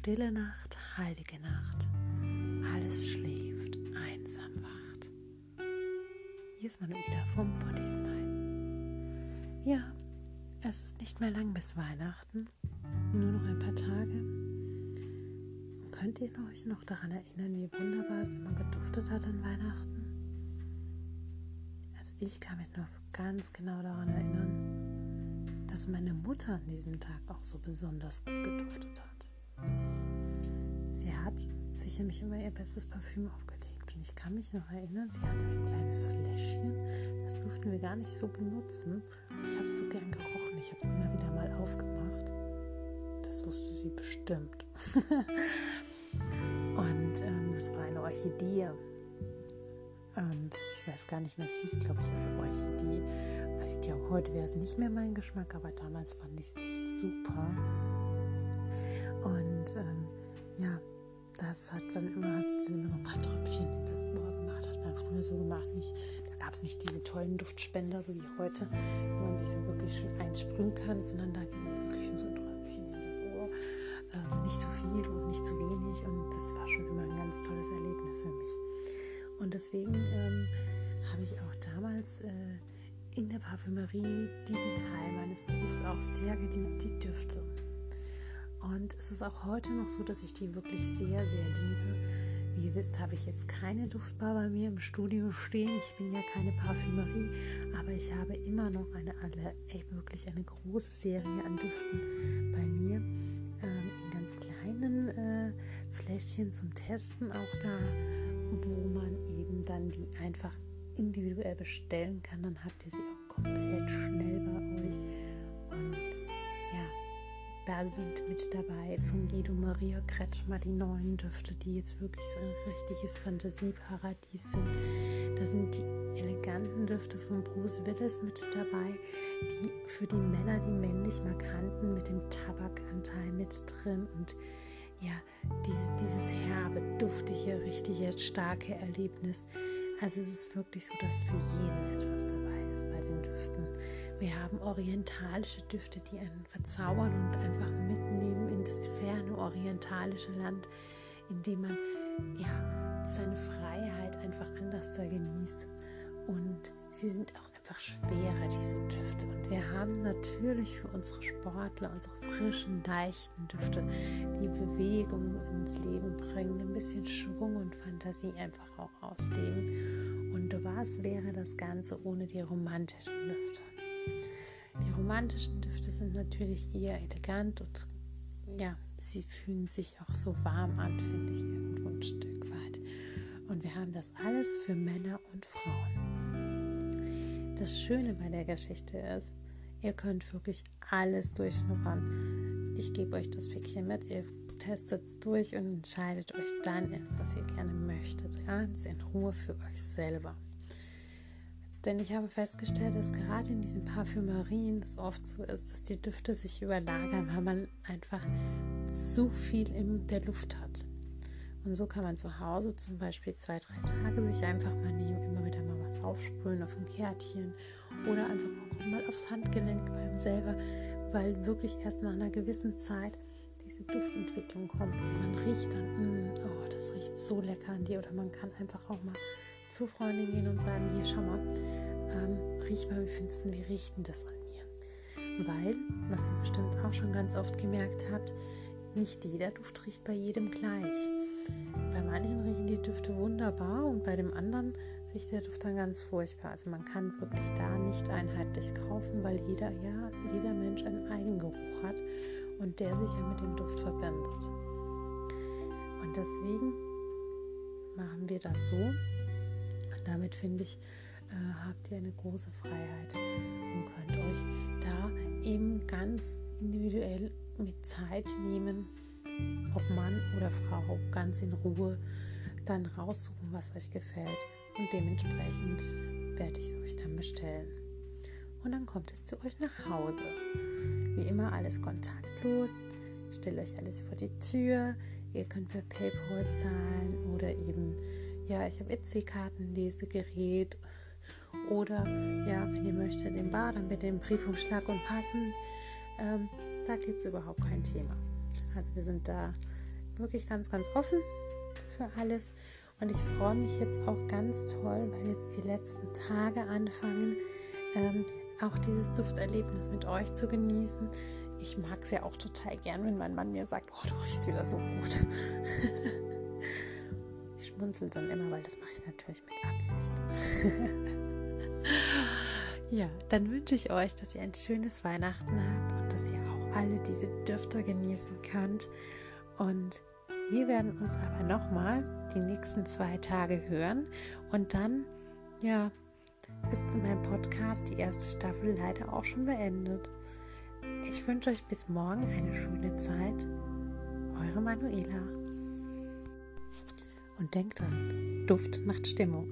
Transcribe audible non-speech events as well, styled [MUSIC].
Stille Nacht, heilige Nacht. Alles schläft, einsam wacht. Hier ist man wieder vom Body Smile. Ja, es ist nicht mehr lang bis Weihnachten. Nur noch ein paar Tage. Könnt ihr euch noch daran erinnern, wie wunderbar es immer geduftet hat an Weihnachten? Also ich kann mich noch ganz genau daran erinnern, dass meine Mutter an diesem Tag auch so besonders gut geduftet hat. Sie hat sich nämlich immer ihr bestes Parfüm aufgelegt. Und ich kann mich noch erinnern, sie hatte ein kleines Fläschchen. Das durften wir gar nicht so benutzen. Ich habe es so gern gerochen. Ich habe es immer wieder mal aufgemacht. Das wusste sie bestimmt. [LAUGHS] Und ähm, das war eine Orchidee. Und ich weiß gar nicht mehr, es hieß, glaube ich, eine Orchidee. Also ich glaube, heute wäre es nicht mehr mein Geschmack, aber damals fand ich es echt super. Das hat dann immer, hat dann immer so ein paar Tröpfchen in das Ohr gemacht. Hat man früher so gemacht. Nicht, da gab es nicht diese tollen Duftspender, so wie heute, wo man sich so wirklich schön einsprühen kann, sondern da ging wirklich so ein Tröpfchen in das Ohr. Ähm, nicht zu viel und nicht zu wenig. Und das war schon immer ein ganz tolles Erlebnis für mich. Und deswegen ähm, habe ich auch damals äh, in der Parfümerie diesen Teil meines Berufs auch sehr geliebt, die Düfte. Und es ist auch heute noch so, dass ich die wirklich sehr, sehr liebe. Wie ihr wisst, habe ich jetzt keine Duftbar bei mir im Studio stehen. Ich bin ja keine Parfümerie, aber ich habe immer noch eine, alle, ey, wirklich eine große Serie an Düften bei mir. Ähm, in ganz kleinen äh, Fläschchen zum Testen auch da, wo man eben dann die einfach individuell bestellen kann. Dann habt ihr sie auch komplett schnell bei da sind mit dabei von Guido Maria Kretschmer die neuen Düfte, die jetzt wirklich so ein richtiges Fantasieparadies sind. Da sind die eleganten Düfte von Bruce Willis mit dabei, die für die Männer, die männlich markanten, mit dem Tabakanteil mit drin und ja, dieses, dieses herbe, duftige, richtige, starke Erlebnis. Also es ist wirklich so, dass für jeden etwas Wir haben orientalische Düfte, die einen verzaubern und einfach mitnehmen in das ferne orientalische Land, in dem man ja seine Freiheit einfach anders da genießt. Und sie sind auch einfach schwerer, diese Düfte. Und wir haben natürlich für unsere Sportler unsere frischen, leichten Düfte, die Bewegung ins Leben bringen, ein bisschen Schwung und Fantasie einfach auch ausleben. Und was wäre das Ganze ohne die romantischen Düfte? Die romantischen Düfte sind natürlich eher elegant und ja, sie fühlen sich auch so warm an, finde ich irgendwo ein Stück weit. Und wir haben das alles für Männer und Frauen. Das Schöne bei der Geschichte ist, ihr könnt wirklich alles durchschnuppern. Ich gebe euch das Päckchen mit, ihr testet es durch und entscheidet euch dann erst, was ihr gerne möchtet. Ganz in Ruhe für euch selber. Denn ich habe festgestellt, dass gerade in diesen Parfümerien es oft so ist, dass die Düfte sich überlagern, weil man einfach zu viel in der Luft hat. Und so kann man zu Hause zum Beispiel zwei, drei Tage sich einfach mal nehmen, immer wieder mal was aufsprühen auf ein Kärtchen oder einfach auch mal aufs Handgelenk beim selber, weil wirklich erst nach einer gewissen Zeit diese Duftentwicklung kommt und man riecht dann, mm, oh, das riecht so lecker an dir oder man kann einfach auch mal zu Freundin gehen und sagen, hier schau mal, ähm, riech mal, wie findest du, wie riecht denn das an mir? Weil, was ihr bestimmt auch schon ganz oft gemerkt habt, nicht jeder Duft riecht bei jedem gleich. Bei manchen riechen die Düfte wunderbar und bei dem anderen riecht der Duft dann ganz furchtbar. Also man kann wirklich da nicht einheitlich kaufen, weil jeder, ja, jeder Mensch einen Eigengeruch hat und der sich ja mit dem Duft verbindet. Und deswegen machen wir das so, damit finde ich, äh, habt ihr eine große Freiheit und könnt euch da eben ganz individuell mit Zeit nehmen, ob Mann oder Frau, ganz in Ruhe dann raussuchen, was euch gefällt. Und dementsprechend werde ich es euch dann bestellen. Und dann kommt es zu euch nach Hause. Wie immer alles kontaktlos. Ich stelle euch alles vor die Tür. Ihr könnt per PayPal zahlen oder eben ja, ich habe Etsy-Karten, Lesegerät oder ja, wenn ihr möchtet, den Bar, dann bitte den Briefumschlag und passend. Ähm, da gibt es überhaupt kein Thema. Also wir sind da wirklich ganz, ganz offen für alles. Und ich freue mich jetzt auch ganz toll, weil jetzt die letzten Tage anfangen, ähm, auch dieses Dufterlebnis mit euch zu genießen. Ich mag es ja auch total gern, wenn mein Mann mir sagt, oh, du riechst wieder so gut. [LAUGHS] schmunzel dann immer, weil das mache ich natürlich mit Absicht. [LAUGHS] ja, dann wünsche ich euch, dass ihr ein schönes Weihnachten habt und dass ihr auch alle diese Düfte genießen könnt. Und wir werden uns aber nochmal die nächsten zwei Tage hören und dann, ja, ist mein Podcast die erste Staffel leider auch schon beendet. Ich wünsche euch bis morgen eine schöne Zeit. Eure Manuela. Und denkt dran, Duft macht Stimmung.